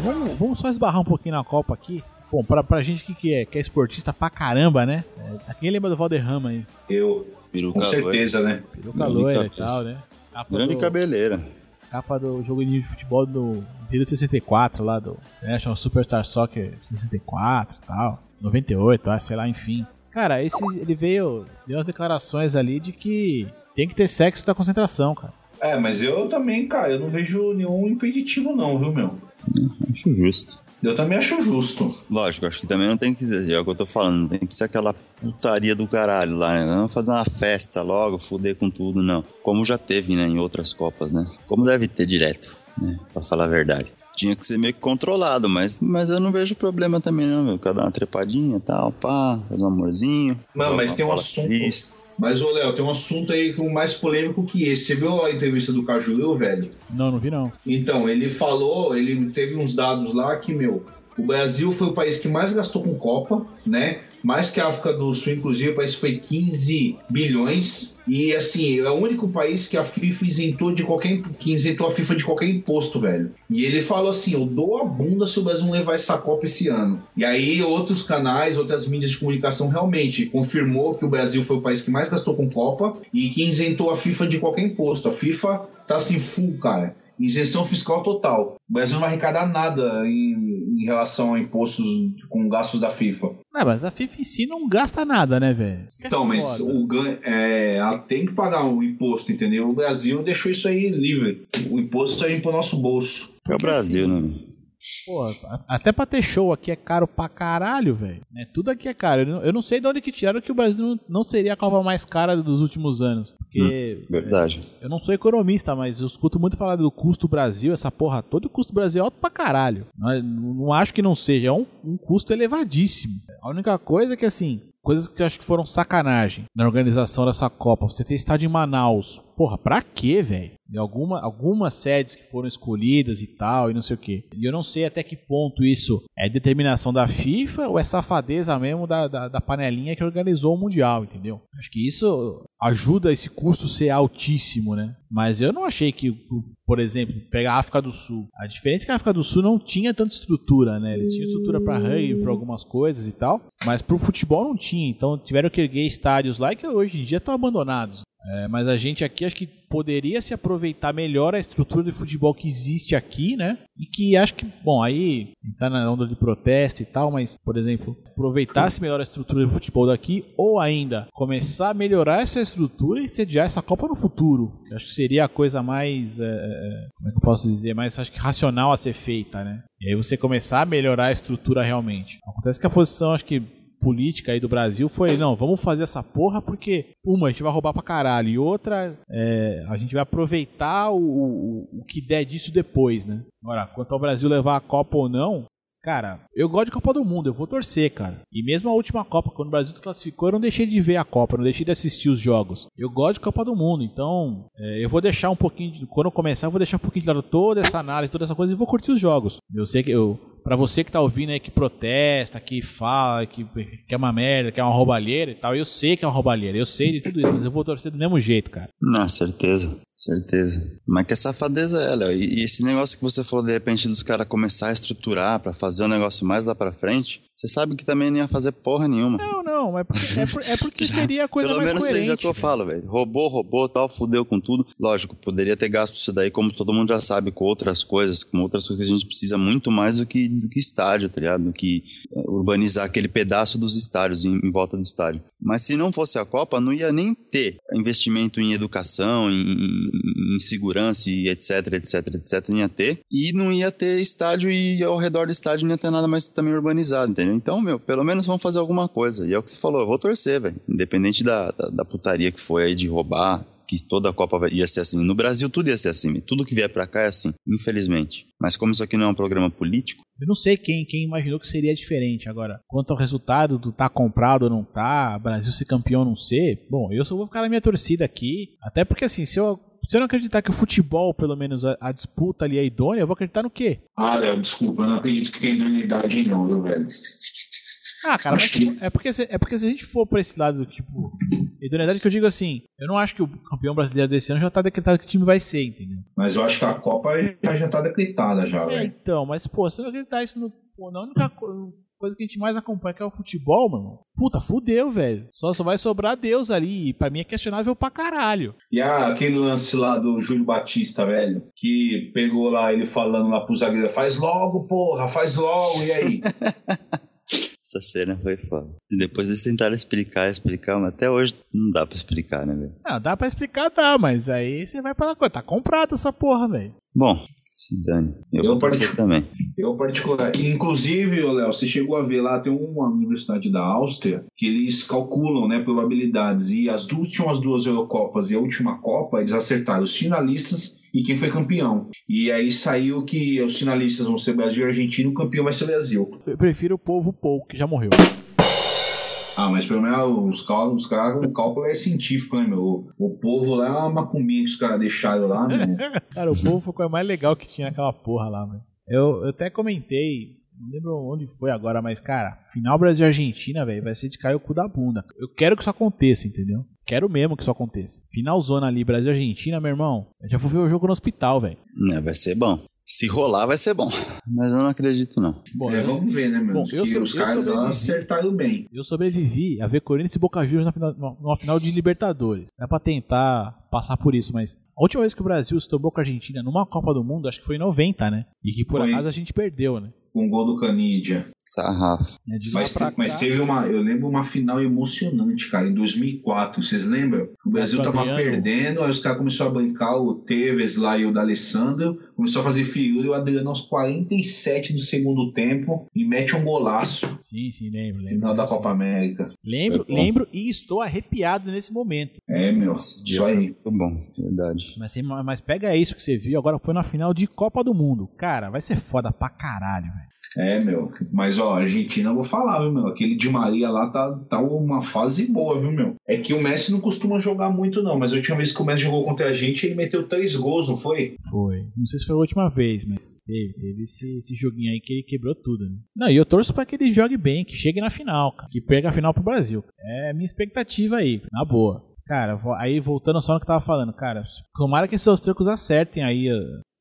vamos, vamos só esbarrar um pouquinho na Copa aqui. Bom, pra, pra gente que, que, é, que é esportista pra caramba, né? É, quem lembra do Valderrama aí? Eu, Peruca com certeza, né? Peruca loira e tal, né? Capa Grande do, cabeleira. capa do jogo de futebol do período 64 lá do National Superstar Soccer 64 e tal. 98, acho, sei lá, enfim. Cara, esse, ele veio, deu umas declarações ali de que tem que ter sexo da concentração, cara. É, mas eu também, cara, eu não vejo nenhum impeditivo não, viu, meu? Acho justo. Eu também acho justo. Lógico, acho que também não tem que. É o que eu tô falando, não tem que ser aquela putaria do caralho lá, né? Não fazer uma festa logo, fuder com tudo, não. Como já teve, né, em outras Copas, né? Como deve ter direto, né? Pra falar a verdade. Tinha que ser meio que controlado, mas, mas eu não vejo problema também, não, meu. Cada uma trepadinha e tal, pá, faz um amorzinho. Joga mas tem um assunto. feliz. Mas, ô Léo, tem um assunto aí mais polêmico que esse. Você viu a entrevista do Caju, velho? Não, não vi não. Então, ele falou, ele teve uns dados lá que, meu, o Brasil foi o país que mais gastou com Copa, né? Mais que a África do Sul, inclusive, o país foi 15 bilhões. E assim, é o único país que a FIFA isentou de qualquer que isentou a FIFA de qualquer imposto, velho. E ele falou assim: eu dou a bunda se o Brasil levar essa Copa esse ano. E aí, outros canais, outras mídias de comunicação realmente confirmou que o Brasil foi o país que mais gastou com Copa e que isentou a FIFA de qualquer imposto. A FIFA tá assim, full, cara. Isenção fiscal total. O Brasil não vai arrecadar nada em, em relação a impostos com gastos da FIFA. Ah, mas a FIFA em si não gasta nada, né, velho? É Então, mas o ganho, é, ela tem que pagar o imposto, entendeu? O Brasil deixou isso aí livre. O imposto sai pro nosso bolso. É o Brasil, né? Pô, até pra ter show aqui é caro pra caralho, velho. É, tudo aqui é caro. Eu não, eu não sei de onde que tiraram que o Brasil não, não seria a Copa mais cara dos últimos anos. Porque Verdade. eu não sou economista, mas eu escuto muito falar do custo Brasil, essa porra toda. O custo Brasil é alto pra caralho. Não, é- não acho que não seja, é um, um custo elevadíssimo. A única coisa é que, assim, coisas que eu acho que foram sacanagem na organização dessa Copa. Você ter estádio em Manaus. Porra, pra quê, velho? Alguma, algumas sedes que foram escolhidas e tal, e não sei o quê. E eu não sei até que ponto isso é determinação da FIFA ou é safadeza mesmo da, da, da panelinha que organizou o Mundial, entendeu? Acho que isso ajuda esse custo ser altíssimo, né? Mas eu não achei que, por exemplo, pegar a África do Sul. A diferença é que a África do Sul não tinha tanta estrutura, né? Eles tinham estrutura para rugby, para algumas coisas e tal, mas pro futebol não tinha. Então tiveram que erguer estádios lá que hoje em dia estão abandonados. É, mas a gente aqui acho que poderia se aproveitar melhor a estrutura de futebol que existe aqui, né? E que acho que, bom, aí tá na onda de protesto e tal, mas, por exemplo, aproveitasse melhor a estrutura de futebol daqui, ou ainda começar a melhorar essa estrutura e sediar essa Copa no futuro. Eu acho que seria a coisa mais, é, é, como é que eu posso dizer, mais acho que racional a ser feita, né? E aí você começar a melhorar a estrutura realmente. Acontece que a posição, acho que política aí do Brasil foi, não, vamos fazer essa porra porque, uma, a gente vai roubar pra caralho, e outra, é, a gente vai aproveitar o, o, o que der disso depois, né? Agora, quanto ao Brasil levar a Copa ou não, cara, eu gosto de Copa do Mundo, eu vou torcer, cara. E mesmo a última Copa, quando o Brasil classificou, eu não deixei de ver a Copa, não deixei de assistir os jogos. Eu gosto de Copa do Mundo, então é, eu vou deixar um pouquinho, de, quando eu começar, eu vou deixar um pouquinho de lado toda essa análise, toda essa coisa e vou curtir os jogos. Eu sei que eu, Pra você que tá ouvindo aí que protesta, que fala, que, que é uma merda, que é uma roubalheira e tal, eu sei que é uma roubalheira, eu sei de tudo isso, mas eu vou torcer do mesmo jeito, cara. Não, certeza. Certeza. Mas que safadeza é, Léo. E, e esse negócio que você falou, de repente, dos caras começar a estruturar pra fazer o negócio mais lá pra frente, você sabe que também não ia fazer porra nenhuma. Não, não, é porque, é, por- é porque seria a coisa Pelo mais menos coerente. fez é o que eu falo, velho. Roubou, roubou, tal, fudeu com tudo. Lógico, poderia ter gasto isso daí, como todo mundo já sabe, com outras coisas, com outras coisas que a gente precisa muito mais do que, do que estádio, tá ligado? Do que eh, urbanizar aquele pedaço dos estádios, em, em volta do estádio. Mas se não fosse a Copa, não ia nem ter investimento em educação, em, em- em segurança e etc, etc, etc, não ia ter. E não ia ter estádio e ao redor do estádio não ia ter nada mais também urbanizado, entendeu? Então, meu, pelo menos vamos fazer alguma coisa. E é o que você falou, eu vou torcer, velho. Independente da, da, da putaria que foi aí de roubar, que toda a Copa ia ser assim. No Brasil tudo ia ser assim, tudo que vier pra cá é assim, infelizmente. Mas como isso aqui não é um programa político, Eu não sei quem, quem imaginou que seria diferente agora. Quanto ao resultado do tá comprado ou não tá, Brasil ser campeão ou não ser, bom, eu só vou ficar na minha torcida aqui. Até porque assim, se eu, se eu não acreditar que o futebol, pelo menos a, a disputa ali é idônea, eu vou acreditar no quê? Ah, Léo, desculpa, eu não acredito que tem idoneidade não, viu, velho? Ah, cara, mas que- é, porque se, é porque se a gente for por esse lado, tipo, idoneidade que eu digo assim, eu não acho que o campeão brasileiro desse ano já tá decretado que o time vai ser, entendeu? Mas eu acho que a Copa já, já tá decretada já, É, velho. então, mas pô, se eu não acreditar isso no. Pô, na única co- coisa que a gente mais acompanha, que é o futebol, mano. Puta, fudeu, velho. Só, só vai sobrar Deus ali. E pra mim é questionável pra caralho. E ah, aquele lance lá do Júlio Batista, velho, que pegou lá ele falando lá pro zagueiro, faz logo, porra, faz logo, e aí? essa cena foi foda. E depois eles tentaram explicar, explicar, mas até hoje não dá pra explicar, né, velho? Ah, dá pra explicar, dá, mas aí você vai pela coisa. Tá comprado essa porra, velho. Bom, se dane. Eu, Eu vou particu- também. Eu particular. Inclusive, Léo, você chegou a ver lá, tem uma universidade da Áustria que eles calculam, né, probabilidades. E as duas últimas duas Eurocopas e a última Copa, eles acertaram os finalistas e quem foi campeão. E aí saiu que os finalistas vão ser Brasil e Argentina, o campeão vai ser Brasil. Eu prefiro o povo Paul, que já morreu. Ah, mas pelo menos os cálculos, os caras, o cálculo é científico, né, meu? O, o povo lá é uma macumbinha que os caras deixaram lá, meu. Cara, o povo foi a coisa mais legal que tinha naquela porra lá, mano. Eu, eu até comentei, não lembro onde foi agora, mas, cara, final Brasil e Argentina, velho, vai ser de cair o cu da bunda. Eu quero que isso aconteça, entendeu? Quero mesmo que isso aconteça. Final zona ali, Brasil e Argentina, meu irmão. Eu já vou ver o jogo no hospital, velho. É, vai ser bom. Se rolar, vai ser bom. Mas eu não acredito, não. Bom, É, eu, vamos ver, né, meu? Bom, eu sou- os eu caras lá acertaram bem. eu sobrevivi a ver Corinthians e Boca Juniors na final, numa final de Libertadores. Dá pra tentar passar por isso, mas a última vez que o Brasil se tomou com a Argentina numa Copa do Mundo, acho que foi em 90, né? E que por Foi. acaso a gente perdeu, né? Com o gol do Canidia. Sarrafo. É, Mas, te- mas teve uma. Eu lembro uma final emocionante, cara, em 2004. Vocês lembram? O Brasil tava Adriano- perdendo, aí os caras começaram a brincar, o Tevez lá e o D'Alessandro. Começou a fazer figura e o Adriano aos 47 do segundo tempo e mete um golaço Sim, sim, lembro. lembro final da sim. Copa América. Lembro, bom. lembro e estou arrepiado nesse momento. É, meu. Esse Isso aí. muito bom, verdade. Mas, mas pega isso que você viu, agora foi na final de Copa do Mundo. Cara, vai ser foda pra caralho, velho. É, meu. Mas, ó, a Argentina, eu vou falar, viu, meu? Aquele de Maria lá tá, tá uma fase boa, viu, meu? É que o Messi não costuma jogar muito, não. Mas a última vez que o Messi jogou contra a gente, ele meteu três gols, não foi? Foi. Não sei se foi a última vez, mas teve, teve esse, esse joguinho aí que ele quebrou tudo, né? Não, e eu torço pra que ele jogue bem, que chegue na final, cara. Que perca a final pro Brasil. É a minha expectativa aí, na boa. Cara, aí voltando só no que eu tava falando, cara, tomara que esses austríacos acertem aí,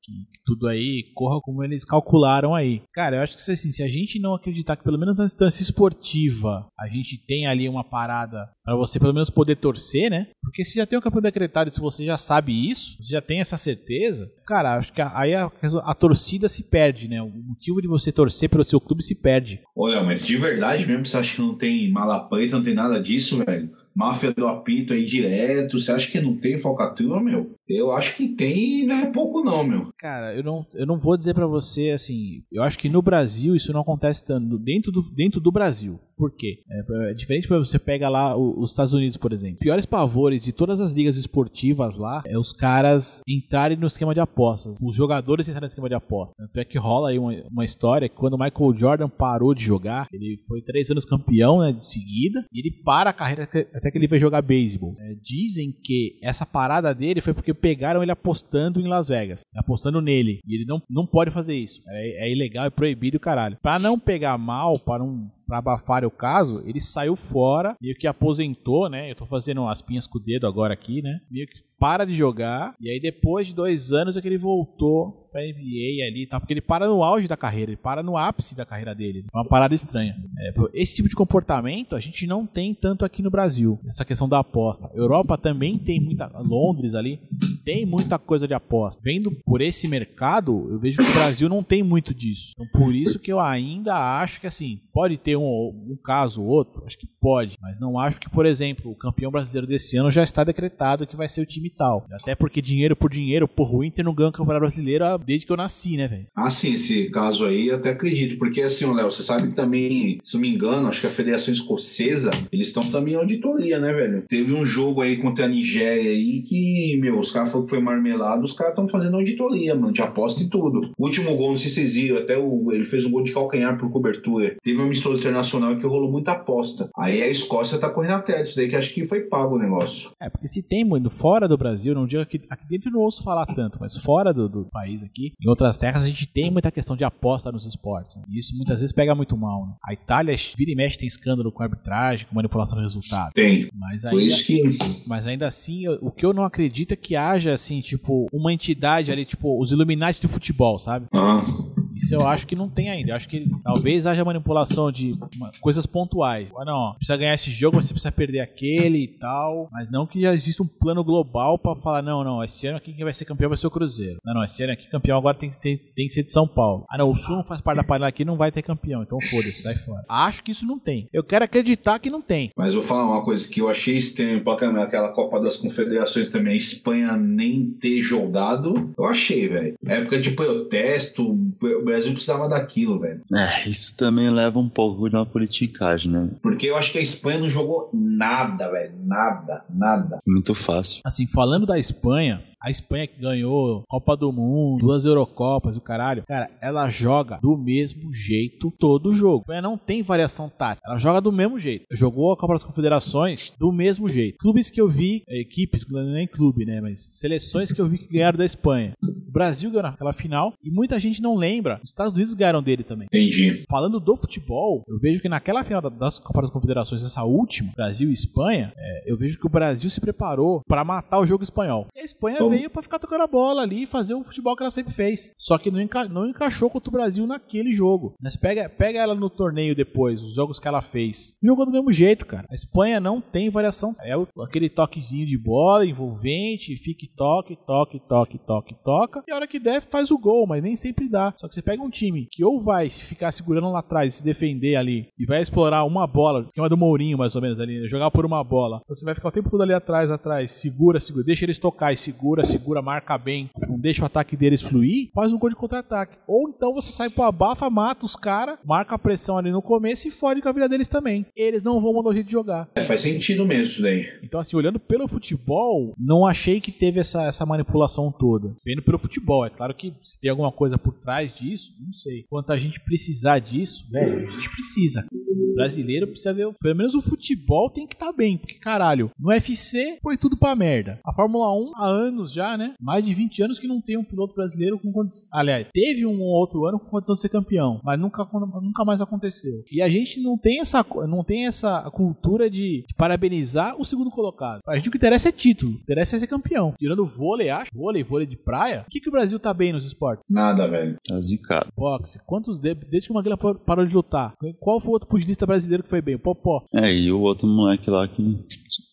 que, tudo aí corra como eles calcularam aí. Cara, eu acho que assim, se a gente não acreditar que pelo menos na instância esportiva a gente tem ali uma parada pra você pelo menos poder torcer, né? Porque se já tem um campeão decretado se você já sabe isso, você já tem essa certeza, cara, acho que aí a, a torcida se perde, né? O motivo de você torcer pelo seu clube se perde. Olha, mas de verdade mesmo, você acha que não tem mala preta, não tem nada disso, velho? Máfia do apito aí direto, você acha que não tem falcatrua, meu? Eu acho que tem e não é pouco não, meu. Cara, eu não, eu não vou dizer pra você assim. Eu acho que no Brasil isso não acontece tanto. Dentro do, dentro do Brasil. Por quê? É, é diferente quando você pega lá os Estados Unidos, por exemplo. Piores pavores de todas as ligas esportivas lá é os caras entrarem no esquema de apostas. Os jogadores entrarem no esquema de apostas. Tanto é que rola aí uma, uma história que quando o Michael Jordan parou de jogar, ele foi três anos campeão né, de seguida, e ele para a carreira até que ele vai jogar beisebol. É, dizem que essa parada dele foi porque pegaram ele apostando em Las Vegas, apostando nele. E ele não, não pode fazer isso. É, é ilegal, é proibido, caralho. Pra não pegar mal, para não pra abafar o caso, ele saiu fora, meio que aposentou, né? Eu tô fazendo as pinhas com o dedo agora aqui, né? Meio que para de jogar, e aí depois de dois anos é que ele voltou pra NBA ali tal, porque ele para no auge da carreira, ele para no ápice da carreira dele. É uma parada estranha. É, esse tipo de comportamento a gente não tem tanto aqui no Brasil, essa questão da aposta. Europa também tem muita. Londres ali tem muita coisa de aposta. Vendo por esse mercado, eu vejo que o Brasil não tem muito disso. Então, por isso que eu ainda acho que assim, pode ter um, um caso ou outro, acho que pode, mas não acho que, por exemplo, o campeão brasileiro desse ano já está decretado que vai ser o time tal. Até porque dinheiro por dinheiro, por o Inter não ganha o Campeonato Brasileiro desde que eu nasci, né, velho? Ah, sim, esse caso aí eu até acredito, porque assim, Léo, você sabe que também, se não me engano, acho que a Federação Escocesa, eles estão também em auditoria, né, velho? Teve um jogo aí contra a Nigéria aí que, meu, os caras que foi marmelado, os caras estão fazendo auditoria, mano, de aposta e tudo. O último gol, não sei se vocês viram, até o, ele fez um gol de calcanhar por cobertura. Teve um amistoso internacional que rolou muita aposta. Aí a Escócia tá correndo até disso daí, que acho que foi pago o negócio. É, porque se tem muito fora do Brasil, não digo aqui, aqui dentro eu não ouço falar tanto, mas fora do, do país aqui, em outras terras, a gente tem muita questão de aposta nos esportes. Né? E isso muitas vezes pega muito mal. Né? A Itália vira e mexe tem escândalo com arbitragem, com manipulação de resultado. Tem. Mas ainda, isso que. mas ainda assim, o que eu não acredito é que haja, assim, tipo, uma entidade ali, tipo, os Illuminati de futebol, sabe? Isso eu acho que não tem ainda. Eu acho que talvez haja manipulação de uma- coisas pontuais. Ah, não, precisa ganhar esse jogo, você precisa perder aquele e tal. Mas não que já exista um plano global pra falar, não, não, esse ano aqui quem vai ser campeão vai ser o Cruzeiro. Não, não, esse ano aqui campeão agora tem que ser, tem que ser de São Paulo. Ah, não, o Sul não faz parte da panela aqui, não vai ter campeão. Então foda-se, sai fora. Acho que isso não tem. Eu quero acreditar que não tem. Mas vou falar uma coisa que eu achei estranho pra caramba, aquela Copa das Confederações também, a Espanha nem ter jogado. Eu achei, velho. Época de protesto, Brasil precisava daquilo, velho. É, isso também leva um pouco da politicagem, né? Porque eu acho que a Espanha não jogou nada, velho. Nada, nada. Muito fácil. Assim, falando da Espanha, a Espanha que ganhou Copa do Mundo, duas Eurocopas, o caralho, cara, ela joga do mesmo jeito todo jogo. A Espanha não tem variação tática, ela joga do mesmo jeito. Jogou a Copa das Confederações do mesmo jeito. Clubes que eu vi, eh, equipes, não é nem clube, né, mas seleções que eu vi que ganharam da Espanha. O Brasil ganhou naquela final e muita gente não lembra. Os Estados Unidos ganharam dele também. Entendi. Falando do futebol, eu vejo que naquela final da- das Copas das Confederações, essa última, Brasil e Espanha, é, eu vejo que o Brasil se preparou pra matar o jogo espanhol. E a Espanha Bom. veio pra ficar tocando a bola ali e fazer o futebol que ela sempre fez. Só que não, enca- não encaixou contra o Brasil naquele jogo. Mas pega, pega ela no torneio depois, os jogos que ela fez. Jogou do mesmo jeito, cara. A Espanha não tem variação. É aquele toquezinho de bola envolvente, fique toque, toque, toque, toque, toca. E a hora que der, faz o gol, mas nem sempre dá. Só que você pega um time que ou vai ficar segurando lá atrás e se defender ali e vai explorar uma bola, esquema do Mourinho mais ou menos ali, né? jogar por uma bola. Você vai ficar o tempo todo ali atrás, atrás, segura, segura, deixa eles tocar e segura, segura, marca bem, não deixa o ataque deles fluir, faz um gol de contra-ataque. Ou então você sai pro abafa, mata os caras, marca a pressão ali no começo e fode com a vida deles também. Eles não vão mudar o jeito de jogar. É, faz sentido mesmo isso daí. Então, assim, olhando pelo futebol, não achei que teve essa, essa manipulação toda. Vendo pelo futebol, é claro que se tem alguma coisa por trás disso, não sei. Quanto a gente precisar disso, velho, a gente precisa. O brasileiro precisa ver, pelo menos o futebol tem que estar bem, porque caralho, no UFC foi tudo pra merda. A Fórmula 1 há anos já, né? Mais de 20 anos que não tem um piloto brasileiro com condição. Aliás, teve um ou outro ano com condição de ser campeão, mas nunca, nunca mais aconteceu. E a gente não tem essa, não tem essa cultura de, de parabenizar o segundo colocado. A gente o que interessa é título, interessa é ser campeão. Tirando vôlei, acho, vôlei, vôlei de praia, o que, que o Brasil tá bem nos esportes? Nada, velho. Tá zicado. Boxe, quantos de- desde que o Maguila par- parou de lutar? Qual foi o outro pugilista brasileiro que foi bem? O Popó. É, e o outro moleque lá que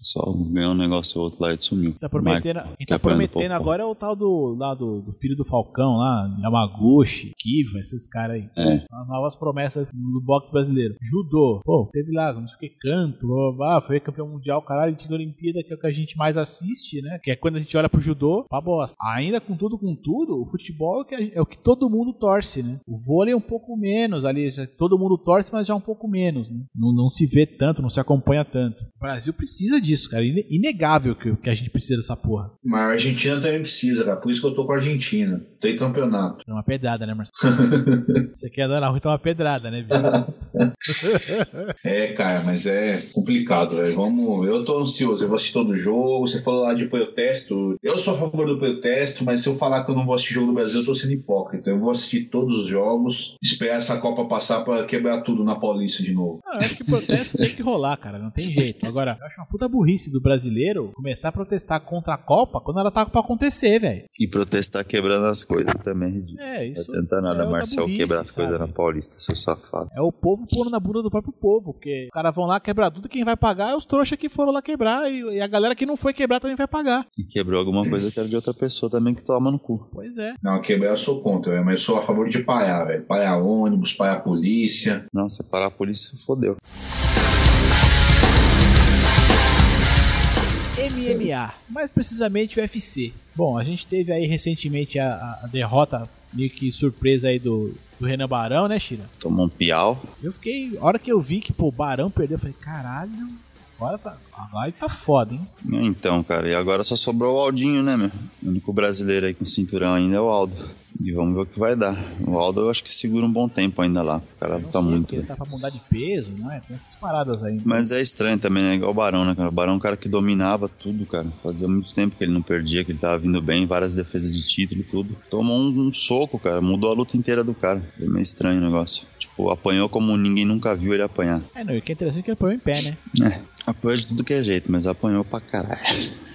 só ganhou um negócio ou outro lá e sumiu. Tá prometendo, Michael, quem que é tá prometendo agora é o tal do, lá do, do filho do Falcão, lá, Yamaguchi, Kiva, esses caras aí. É. São as novas promessas do boxe brasileiro. Judô, pô, teve lá, não sei o que, canto, blá, blá, blá, foi campeão mundial, caralho, tinha Olimpíada, que é o que a gente mais assiste, né? Que é quando a gente olha pro judô, pra bosta. Ainda com tudo, com tudo, o futebol é o que, a- é o que todo mundo torce, né? O vôlei é um pouco menos ali, já- todo mundo torce, mas já um pouco menos, né? Não, não se vê tanto, não se acompanha tanto. Brasil precisa disso, cara. Ine- Inegável que, que a gente precisa dessa porra. Mas a Argentina também precisa, cara. Por isso que eu tô com a Argentina. Tem campeonato. É uma pedrada, né, Marcelo? Você quer andar na rua, então é uma pedrada, né? É, cara, mas é complicado, velho. Vamos. Eu tô ansioso, eu vou assistir todo jogo. Você falou lá de protesto. Eu sou a favor do protesto, mas se eu falar que eu não vou assistir jogo do Brasil, eu tô sendo hipócrita. Eu vou assistir todos os jogos, esperar essa Copa passar pra quebrar tudo na Paulista de novo. Eu acho que protesto tem que rolar, cara. Não tem jeito. Agora, eu acho uma puta burrice do brasileiro começar a protestar contra a Copa quando ela tá pra acontecer, velho. E protestar quebrando as coisas também é. É, isso. tentar nada, é Marcel, burrice, quebrar as coisas na Paulista, seu safado. É o povo pondo na bunda do próprio povo, porque os caras vão lá quebrar tudo, quem vai pagar é os trouxas que foram lá quebrar e, e a galera que não foi quebrar também vai pagar. E quebrou alguma coisa que era de outra pessoa também que toma no cu. Pois é. Não, quebrar eu sou contra, velho. Mas eu sou a favor de parar, velho. Parar ônibus, parar polícia. Nossa, parar a polícia, fodeu. MMA, mais precisamente o UFC. Bom, a gente teve aí recentemente a, a- derrota meio que surpresa aí do, do Renan Barão, né, Shira? Tomou um piau. Eu fiquei, a hora que eu vi que pô, o Barão perdeu, eu falei, caralho, agora tá, agora tá foda, hein? Então, cara, e agora só sobrou o Aldinho, né, meu? O único brasileiro aí com cinturão ainda é o Aldo. E vamos ver o que vai dar. O Aldo eu acho que segura um bom tempo ainda lá. O cara Não tá muito ele tá pra mudar de peso, não é? Tem essas paradas aí. Mas é estranho também, né? Igual o Barão, né, cara? O Barão é um cara que dominava tudo, cara. Fazia muito tempo que ele não perdia, que ele tava vindo bem, várias defesas de título e tudo. Tomou um, um soco, cara. Mudou a luta inteira do cara. Foi meio estranho o negócio. Tipo, apanhou como ninguém nunca viu ele apanhar. É, não, e o que é interessante é que ele põe em pé, né? É, apanhou de tudo que é jeito, mas apanhou pra caralho.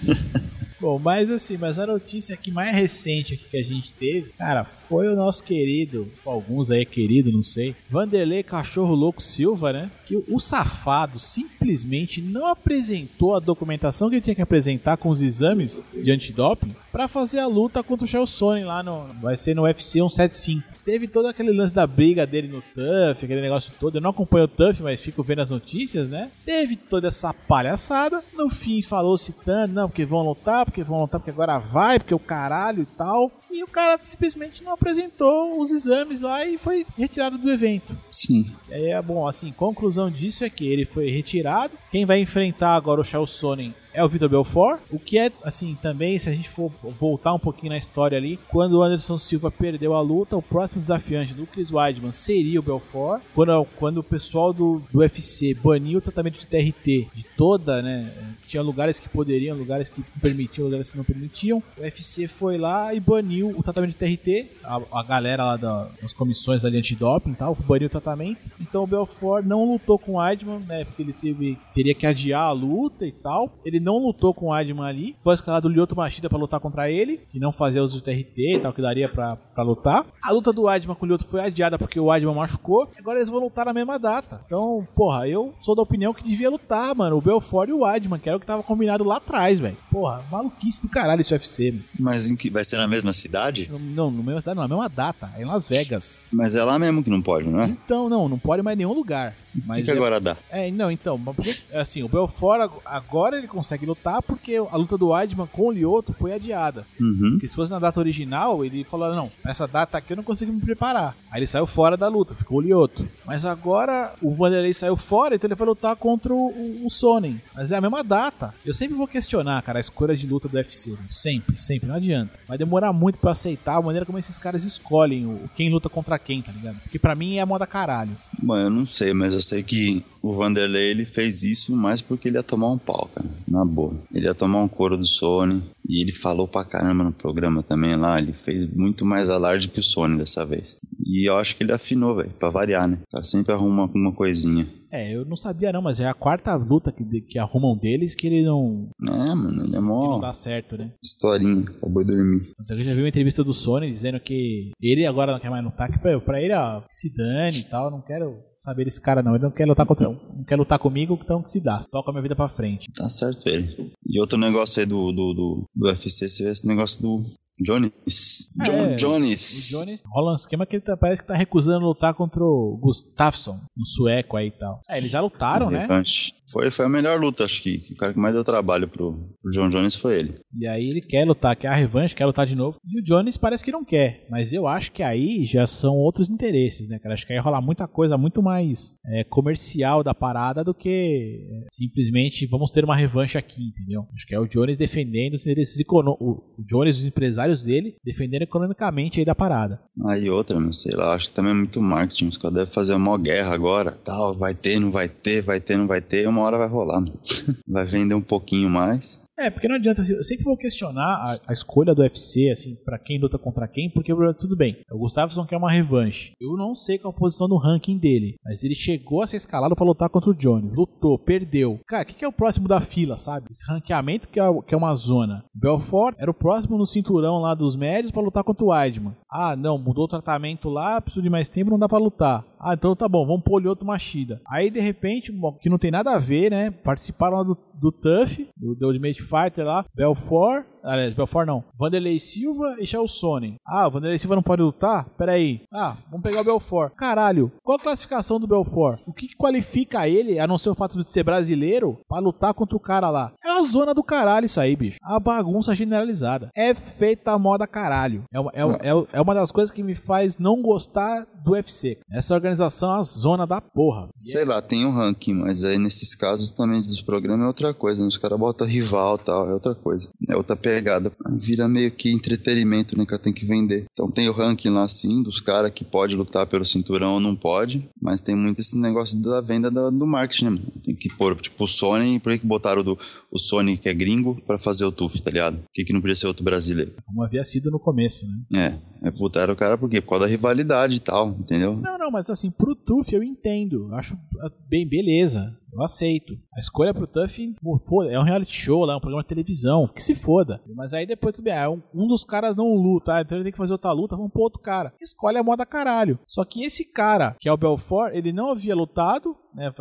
Bom, mas assim, mas a notícia que mais recente que a gente teve, cara, foi o nosso querido, alguns aí é querido, não sei, Vanderlei Cachorro Louco Silva, né? Que o safado simplesmente não apresentou a documentação que ele tinha que apresentar com os exames de antidoping pra fazer a luta contra o Chael Sonnen lá no. Vai ser no UFC 175. Teve todo aquele lance da briga dele no TUF, aquele negócio todo. Eu não acompanho o TUF, mas fico vendo as notícias, né? Teve toda essa palhaçada. No fim, falou citando, não, porque vão lutar, porque vão lutar, porque agora vai, porque o caralho e tal. E o cara simplesmente não apresentou os exames lá e foi retirado do evento. Sim. E aí, é bom, assim, conclusão disso é que ele foi retirado. Quem vai enfrentar agora o Chael Sonnen é o Vitor Belfort. O que é, assim, também, se a gente for voltar um pouquinho na história ali, quando o Anderson Silva perdeu a luta, o próximo desafiante do Chris Weidman seria o Belfort. Quando, quando o pessoal do, do UFC baniu o tratamento de TRT de toda, né? Tinha lugares que poderiam, lugares que permitiam, lugares que não permitiam. O UFC foi lá e baniu o tratamento de TRT. A, a galera lá da- das comissões ali antidoping e tal, baniu o tratamento. Então o Belfort não lutou com o Weidman, né? Porque ele teve, teria que adiar a luta e tal. Ele não lutou com o Weidman ali. Foi escalado o Lyoto Machida pra lutar contra ele. E não fazer uso de TRT e tal, que daria pra, pra lutar. A luta do Weidman com o Lyoto foi adiada porque o Weidman machucou. Agora eles vão lutar na mesma data. Então, porra, eu sou da opinião que devia lutar, mano. O Belfort e o Weidman, que era o que tava combinado lá atrás, velho. Porra, maluquice do caralho esse UFC, mano. Mas em que, vai ser na mesma cidade? Não, Não, na mesma cidade, não, na mesma data. É em Las Vegas. Mas é lá mesmo que não pode, não é? Então, não, não pode mais em nenhum lugar. O Mas que é- agora dá? é, não, então, porque, assim, o Belfort ag- agora ele consegue lutar porque a luta do Weidman com o Lioto foi adiada. Uhum. Porque se fosse na data original, ele falou, não, essa data aqui eu não consigo me preparar. Aí ele saiu fora da luta, ficou o Lioto. Mas agora o Vanderlei saiu fora, então ele vai lutar contra o, o, o Sonnen. Mas é a mesma data. Eu sempre vou questionar, cara, a escolha de luta do UFC. velho. Sempre, sempre, não adianta. Vai demorar muito pra aceitar a maneira como esses caras escolhem o, quem luta contra quem, tá ligado? Porque pra mim é moda caralho. Bom, eu não sei, mas eu sei que o Vanderlei ele fez isso mais porque ele ia tomar um pau, cara. Na boa. Ele ia tomar um couro do Sony. E ele falou pra caramba no programa também lá. Ele fez muito mais alarde que o Sony dessa vez. E eu acho que ele afinou, velho. Pra variar, né? O cara sempre arruma uma coisinha. É, eu não sabia não, mas é a quarta luta que, que arrumam deles que ele não, É, mano, ele é que não mó dá certo, né? historinha. Pra boi dormir. Então, Eu já vi uma entrevista do Sony dizendo que ele agora não quer mais lutar, que pra, pra ele, ó, se dane e tal, eu não quero saber desse cara não, ele não quer lutar contra, não quer lutar comigo, então que se dá, toca a minha vida pra frente. Tá certo ele. E outro negócio aí do, do, do, do UFC, você vê esse negócio do Jones. John É, Jones. Jones rola um esquema que ele tá- parece que tá recusando lutar contra o Gustafsson, um sueco aí e tal. É, eles já lutaram, né? Revanche. Foi, foi a melhor luta, acho que. O cara que mais deu trabalho pro, pro John Jones foi ele. E aí ele quer lutar, quer a revanche, quer lutar de novo. E o Jones parece que não quer. Mas eu acho que aí já são outros interesses, né, cara? Acho que aí rolar muita coisa muito mais é, comercial da parada do que é, simplesmente vamos ter uma revanche aqui, entendeu? Acho que é o Jones defendendo os interesses econômicos. O Jones, os empresários dele, defendendo economicamente aí da parada. Aí outra, não sei lá, acho que também é muito marketing. Os caras devem fazer uma guerra agora, tal, vai ter, não vai ter, vai ter, não vai ter, uma hora vai rolar. mano. vai vender um pouquinho mais. É, porque não adianta, assim, eu sempre vou questionar a, a escolha do UFC, assim, pra quem luta contra quem, porque tudo bem, o Gustafsson quer uma revanche. Eu não sei qual a posição no ranking dele, mas ele chegou a ser escalado pra lutar contra o Jones, lutou, perdeu. Cara, o que, que é o próximo da fila, sabe? Esse ranqueamento que é, que é uma zona. Belfort era o próximo no cinturão lá dos médios pra lutar contra o Weidman. Ah, não, mudou o tratamento lá, preciso de mais tempo, não dá pra lutar. Ah, então tá bom, vamos pôr outro Machida. Aí, de repente, que não tem nada a ver, né? Participaram lá do, do TUF, do The Ultimate Fighter lá, Belfort, aliás, Belfort não, Vanderlei Silva e Sonnen. Ah, o Vanderlei Silva não pode lutar? Pera aí. Ah, vamos pegar o Belfort. Caralho, qual a classificação do Belfort? O que, que qualifica ele, a não ser o fato de ser brasileiro, pra lutar contra o cara lá? É a zona do caralho isso aí, bicho. A bagunça generalizada. É feita a moda caralho. É uma, é, é, é uma das coisas que me faz não gostar do UFC. Essa organização é a zona da porra. Sei lá, tem um ranking, mas aí nesses casos também dos programas é outra coisa. Né? Os caras botam rival e tal, é outra coisa. É outra pegada. Aí Vira meio que entretenimento, né? Que tem que vender. Então tem o ranking lá sim, dos caras que pode lutar pelo cinturão ou não pode. Mas tem muito esse negócio da venda do, do marketing, né? Tem que pôr, tipo, o Sony, por que botaram do, o Sony que é gringo pra fazer o TUF, tá ligado? Por que, que não podia ser outro brasileiro? Como havia sido no começo, né? É, é botaram o cara por quê? Por causa da rivalidade e tal, entendeu? Não, não, mas assim, pro TUF eu entendo. Eu acho ah, bem, beleza. Eu aceito. A escolha pro TUF, pô, pô, é um reality show lá, é um programa de televisão. Que se foda. Mas aí depois, tudo bem, ah, um, um dos caras não luta, ah, então ele tem que fazer outra luta, vamos pro outro cara. Escolhe a moda caralho. Só que esse cara, que é o Belfort, ele não havia lutado, né?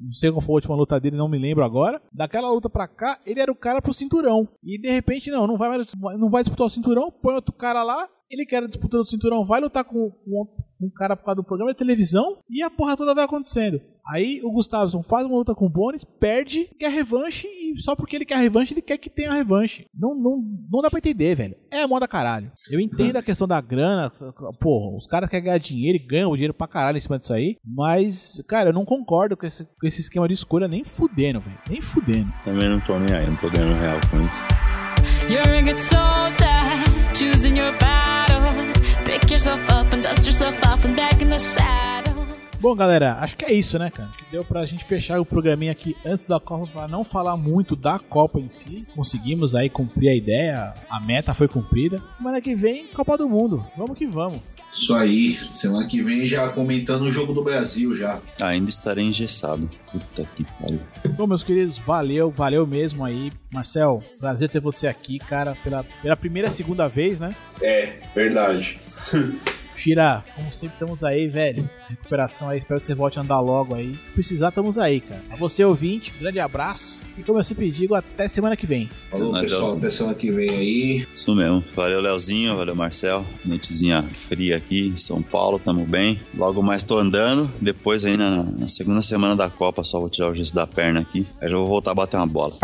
Não sei qual foi a última luta dele, não me lembro agora. Daquela luta pra cá, ele era o cara pro cinturão. E de repente, não, não vai, mais, não vai disputar o cinturão, põe outro cara lá. Ele quer disputar o cinturão, vai lutar com, com um cara por causa do programa de televisão e a porra toda vai acontecendo. Aí o Gustavson faz uma luta com o Bones, perde, quer revanche e só porque ele quer revanche, ele quer que tenha revanche. Não, não, não dá pra entender, velho. É a moda caralho. Eu entendo a questão da grana, porra, os caras querem ganhar dinheiro e ganham dinheiro pra caralho em cima disso aí, mas, cara, eu não concordo com esse, com esse esquema de escolha nem fudendo, velho. Nem fudendo. Também não tô nem aí, não tô ganhando real com isso. You're a good soldier, choosing your battles. Pick yourself up and dust yourself off and back in the saddle. Bom, galera, acho que é isso, né, cara? Que deu pra gente fechar o programinha aqui antes da Copa pra não falar muito da Copa em si. Conseguimos aí cumprir a ideia, a meta foi cumprida. Semana que vem, Copa do Mundo. Vamos que vamos. Isso aí. Semana que vem já comentando o jogo do Brasil já. Ainda estarei engessado. Puta que pariu. Bom, meus queridos, valeu, valeu mesmo aí. Marcel, prazer ter você aqui, cara, pela, pela primeira e segunda vez, né? É, verdade. Shira, como sempre, estamos aí, velho. Recuperação aí, espero que você volte a andar logo aí. Se precisar, estamos aí, cara. A você, ouvinte, grande abraço. E como eu sempre digo, até semana que vem. Falou, Nós pessoal. Até semana que vem aí. Isso mesmo. Valeu, Leozinho. Valeu, Marcel. Noitezinha fria aqui em São Paulo, tamo bem. Logo mais tô andando. Depois aí na, na segunda semana da Copa, só vou tirar o gesso da perna aqui. Aí já vou voltar a bater uma bola.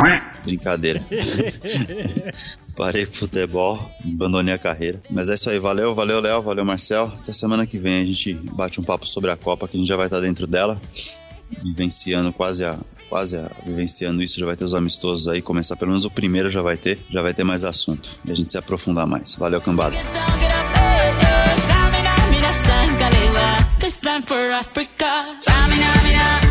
Brincadeira. Parei com futebol, abandonei a carreira. Mas é isso aí, valeu, valeu, Léo, valeu, Marcel. Até semana que vem a gente bate um papo sobre a Copa, que a gente já vai estar dentro dela, vivenciando quase a. Quase a, vivenciando isso, já vai ter os amistosos aí, começar pelo menos o primeiro já vai ter, já vai ter mais assunto e a gente se aprofundar mais. Valeu, cambada. Africa.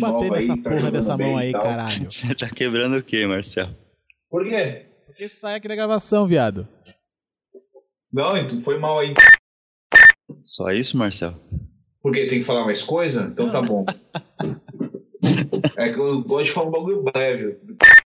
Vou bater nova aí. nessa que tá porra jogando dessa mão aí, caralho. Você tá quebrando o quê, Marcelo? Por quê? Porque sai aqui da gravação, viado. Não, então foi mal aí. Só isso, Marcelo? Porque tem que falar mais coisa? Então tá bom. É que eu gosto de falar um bagulho breve.